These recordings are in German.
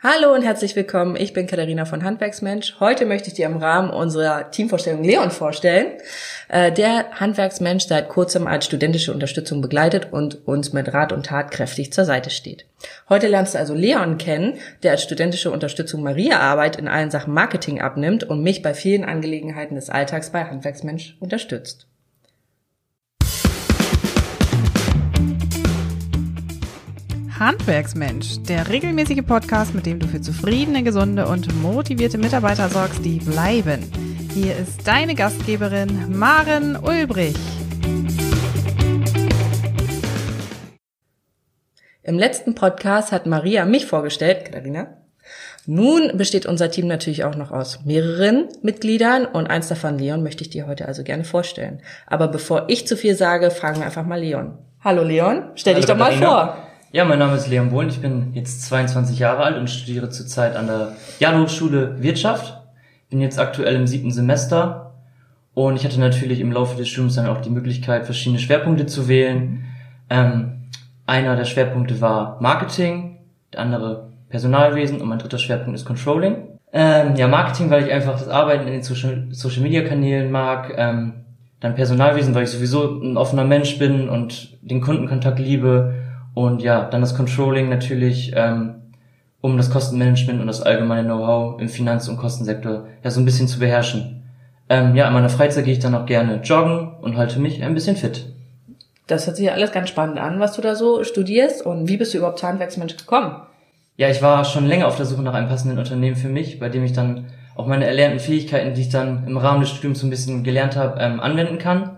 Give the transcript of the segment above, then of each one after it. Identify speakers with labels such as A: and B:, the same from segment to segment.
A: Hallo und herzlich willkommen. Ich bin Katharina von Handwerksmensch. Heute möchte ich dir im Rahmen unserer Teamvorstellung Leon vorstellen, äh, der Handwerksmensch seit kurzem als studentische Unterstützung begleitet und uns mit Rat und Tat kräftig zur Seite steht. Heute lernst du also Leon kennen, der als studentische Unterstützung Maria Arbeit in allen Sachen Marketing abnimmt und mich bei vielen Angelegenheiten des Alltags bei Handwerksmensch unterstützt.
B: Handwerksmensch, der regelmäßige Podcast, mit dem du für zufriedene, gesunde und motivierte Mitarbeiter sorgst, die bleiben. Hier ist deine Gastgeberin Maren Ulbrich.
A: Im letzten Podcast hat Maria mich vorgestellt, Katharina. Nun besteht unser Team natürlich auch noch aus mehreren Mitgliedern und eins davon, Leon, möchte ich dir heute also gerne vorstellen. Aber bevor ich zu viel sage, fragen wir einfach mal Leon. Hallo Leon, stell
C: Hallo
A: dich doch mal
C: Katharina.
A: vor.
C: Ja, mein Name ist Leon Bohlen, ich bin jetzt 22 Jahre alt und studiere zurzeit an der Jan-Hochschule Wirtschaft. Bin jetzt aktuell im siebten Semester und ich hatte natürlich im Laufe des Studiums dann auch die Möglichkeit, verschiedene Schwerpunkte zu wählen. Ähm, einer der Schwerpunkte war Marketing, der andere Personalwesen und mein dritter Schwerpunkt ist Controlling. Ähm, ja, Marketing, weil ich einfach das Arbeiten in den Social, Social Media Kanälen mag. Ähm, dann Personalwesen, weil ich sowieso ein offener Mensch bin und den Kundenkontakt liebe. Und ja, dann das Controlling natürlich, ähm, um das Kostenmanagement und das allgemeine Know-how im Finanz- und Kostensektor ja so ein bisschen zu beherrschen. Ähm, ja, in meiner Freizeit gehe ich dann auch gerne joggen und halte mich ein bisschen fit.
A: Das hört sich ja alles ganz spannend an, was du da so studierst und wie bist du überhaupt Handwerksmensch gekommen?
C: Ja, ich war schon länger auf der Suche nach einem passenden Unternehmen für mich, bei dem ich dann auch meine erlernten Fähigkeiten, die ich dann im Rahmen des Studiums so ein bisschen gelernt habe, ähm, anwenden kann.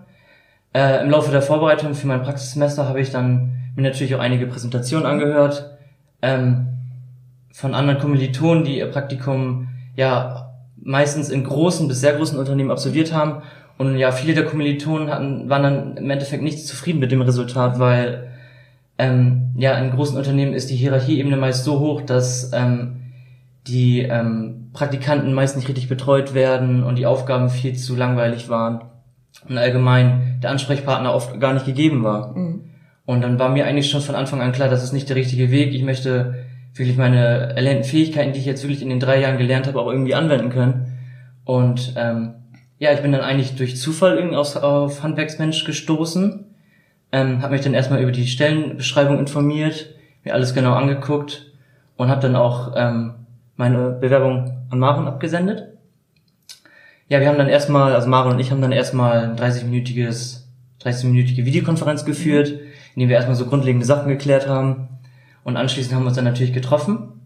C: Äh, Im Laufe der Vorbereitung für mein Praxissemester habe ich dann mir natürlich auch einige Präsentationen angehört ähm, von anderen Kommilitonen, die ihr Praktikum ja meistens in großen bis sehr großen Unternehmen absolviert haben. Und ja, viele der Kommilitonen hatten, waren dann im Endeffekt nicht zufrieden mit dem Resultat, weil ähm, ja, in großen Unternehmen ist die Hierarchieebene meist so hoch, dass ähm, die ähm, Praktikanten meist nicht richtig betreut werden und die Aufgaben viel zu langweilig waren und allgemein der Ansprechpartner oft gar nicht gegeben war. Und dann war mir eigentlich schon von Anfang an klar, das ist nicht der richtige Weg. Ich möchte wirklich meine erlernten Fähigkeiten, die ich jetzt wirklich in den drei Jahren gelernt habe, auch irgendwie anwenden können. Und ähm, ja, ich bin dann eigentlich durch Zufall irgendwie auf, auf Handwerksmensch gestoßen, ähm, habe mich dann erstmal über die Stellenbeschreibung informiert, mir alles genau angeguckt und habe dann auch ähm, meine Bewerbung an Maren abgesendet. Ja, wir haben dann erstmal, also Maren und ich haben dann erstmal ein 30-minütiges, 30-minütige Videokonferenz geführt, in dem wir erstmal so grundlegende Sachen geklärt haben. Und anschließend haben wir uns dann natürlich getroffen.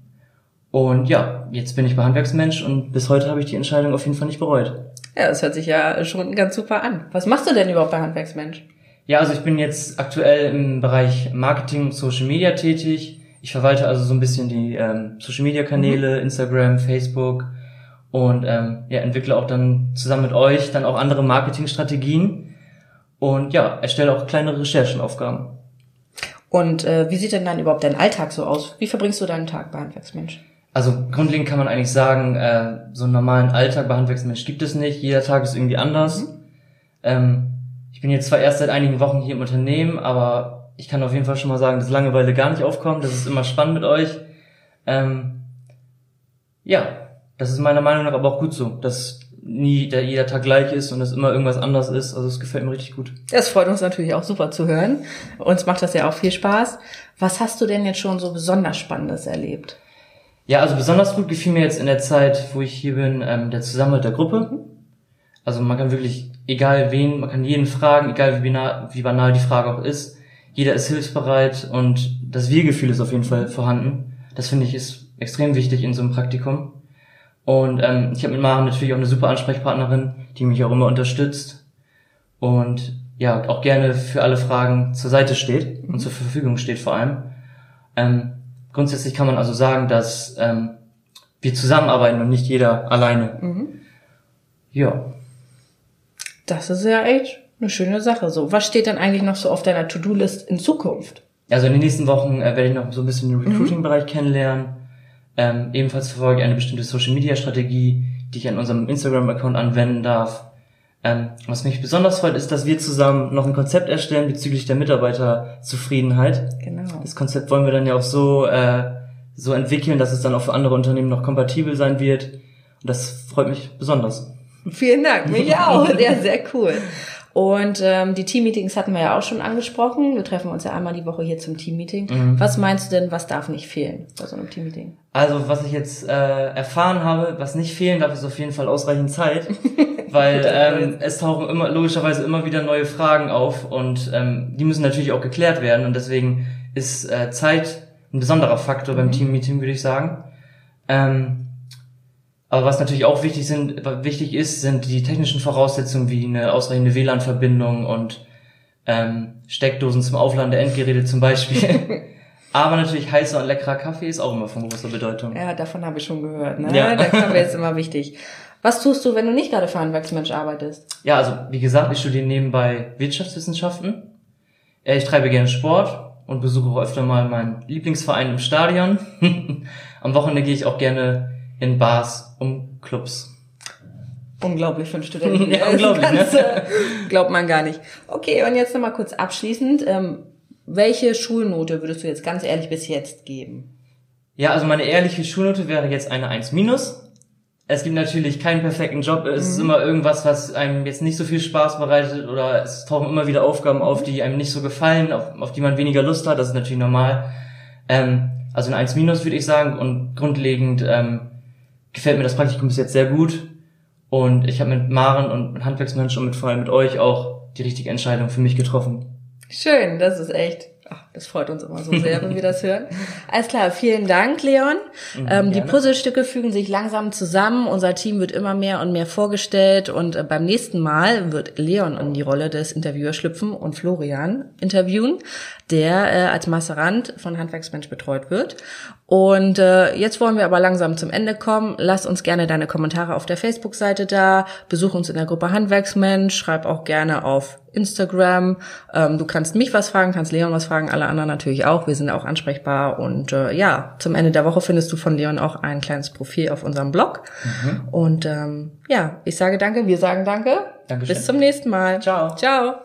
C: Und ja, jetzt bin ich bei Handwerksmensch und bis heute habe ich die Entscheidung auf jeden Fall nicht bereut.
A: Ja, das hört sich ja schon ganz super an. Was machst du denn überhaupt bei Handwerksmensch?
C: Ja, also ich bin jetzt aktuell im Bereich Marketing und Social Media tätig. Ich verwalte also so ein bisschen die ähm, Social Media Kanäle, Instagram, Facebook und ähm, ja, entwickle auch dann zusammen mit euch dann auch andere Marketingstrategien und ja, erstelle auch kleine Recherchenaufgaben.
A: Und äh, wie sieht denn dann überhaupt dein Alltag so aus? Wie verbringst du deinen Tag bei Handwerksmensch?
C: Also grundlegend kann man eigentlich sagen, äh, so einen normalen Alltag bei Handwerksmensch gibt es nicht. Jeder Tag ist irgendwie anders. Ähm, ich bin jetzt zwar erst seit einigen Wochen hier im Unternehmen, aber ich kann auf jeden Fall schon mal sagen, dass Langeweile gar nicht aufkommt. Das ist immer spannend mit euch. Ähm, ja, das ist meiner Meinung nach aber auch gut so, dass nie der, jeder Tag gleich ist und es immer irgendwas anders ist. Also es gefällt mir richtig gut.
A: Das freut uns natürlich auch super zu hören. Uns macht das ja auch viel Spaß. Was hast du denn jetzt schon so besonders Spannendes erlebt?
C: Ja, also besonders gut gefiel mir jetzt in der Zeit, wo ich hier bin, ähm, der Zusammenhalt der Gruppe. Also man kann wirklich, egal wen, man kann jeden fragen, egal wie banal, wie banal die Frage auch ist. Jeder ist hilfsbereit und das Wir-Gefühl ist auf jeden Fall vorhanden. Das finde ich ist extrem wichtig in so einem Praktikum. Und ähm, ich habe mit Maren natürlich auch eine super Ansprechpartnerin, die mich auch immer unterstützt und ja auch gerne für alle Fragen zur Seite steht und zur Verfügung steht vor allem. Ähm, grundsätzlich kann man also sagen, dass ähm, wir zusammenarbeiten und nicht jeder alleine. Ja.
A: Das ist ja echt eine schöne Sache. So, was steht denn eigentlich noch so auf deiner To-Do-List in Zukunft?
C: Also in den nächsten Wochen äh, werde ich noch so ein bisschen den Recruiting-Bereich kennenlernen. Ähm, ebenfalls verfolge ich eine bestimmte Social-Media-Strategie, die ich an unserem Instagram-Account anwenden darf. Ähm, was mich besonders freut, ist, dass wir zusammen noch ein Konzept erstellen bezüglich der Mitarbeiterzufriedenheit.
A: Genau.
C: Das Konzept wollen wir dann ja auch so äh, so entwickeln, dass es dann auch für andere Unternehmen noch kompatibel sein wird. Und das freut mich besonders.
A: Vielen Dank, mich auch. Ja, sehr cool. Und ähm, die Teammeetings hatten wir ja auch schon angesprochen. Wir treffen uns ja einmal die Woche hier zum Teammeeting. Mhm. Was meinst du denn, was darf nicht fehlen bei so einem Teammeeting?
C: Also was ich jetzt äh, erfahren habe, was nicht fehlen darf, ist auf jeden Fall ausreichend Zeit, weil ähm, es tauchen immer logischerweise immer wieder neue Fragen auf und ähm, die müssen natürlich auch geklärt werden und deswegen ist äh, Zeit ein besonderer Faktor beim mhm. Teammeeting, würde ich sagen. Ähm, aber was natürlich auch wichtig sind, wichtig ist, sind die technischen Voraussetzungen wie eine ausreichende WLAN-Verbindung und ähm, Steckdosen zum Aufladen der Endgeräte zum Beispiel. Aber natürlich heißer und leckerer Kaffee ist auch immer von großer Bedeutung.
A: Ja, davon habe ich schon gehört. Ne? Ja. Der Kaffee ist immer wichtig. Was tust du, wenn du nicht gerade für Handwerksmensch arbeitest?
C: Ja, also wie gesagt, ich studiere nebenbei Wirtschaftswissenschaften. Ich treibe gerne Sport und besuche auch öfter mal meinen Lieblingsverein im Stadion. Am Wochenende gehe ich auch gerne in Bars um Clubs.
A: Unglaublich für einen Studenten. ja, unglaublich, ne? Glaubt man gar nicht. Okay, und jetzt nochmal kurz abschließend. Ähm, welche Schulnote würdest du jetzt ganz ehrlich bis jetzt geben?
C: Ja, also meine ehrliche Schulnote wäre jetzt eine 1 minus. Es gibt natürlich keinen perfekten Job. Es mhm. ist immer irgendwas, was einem jetzt nicht so viel Spaß bereitet oder es tauchen immer wieder Aufgaben auf, die einem nicht so gefallen, auf, auf die man weniger Lust hat. Das ist natürlich normal. Ähm, also eine 1 minus würde ich sagen und grundlegend ähm, gefällt mir das Praktikum bis jetzt sehr gut. Und ich habe mit Maren und mit Handwerksmenschen und mit vor allem mit euch auch die richtige Entscheidung für mich getroffen.
A: Schön, das ist echt Ach, das freut uns immer so sehr, wenn wir das hören. Alles klar, vielen Dank, Leon. Mhm, ähm, die Puzzlestücke fügen sich langsam zusammen. Unser Team wird immer mehr und mehr vorgestellt und äh, beim nächsten Mal wird Leon in die Rolle des Interviewers schlüpfen und Florian interviewen, der äh, als Masterand von Handwerksmensch betreut wird. Und äh, jetzt wollen wir aber langsam zum Ende kommen. Lass uns gerne deine Kommentare auf der Facebook-Seite da. Besuch uns in der Gruppe Handwerksmensch. Schreib auch gerne auf Instagram. Ähm, du kannst mich was fragen, kannst Leon was fragen, alle anderen natürlich auch. Wir sind auch ansprechbar. Und äh, ja, zum Ende der Woche findest du von Leon auch ein kleines Profil auf unserem Blog. Mhm. Und ähm, ja, ich sage danke, wir sagen danke. Dankeschön. Bis zum nächsten Mal.
C: Ciao.
A: Ciao.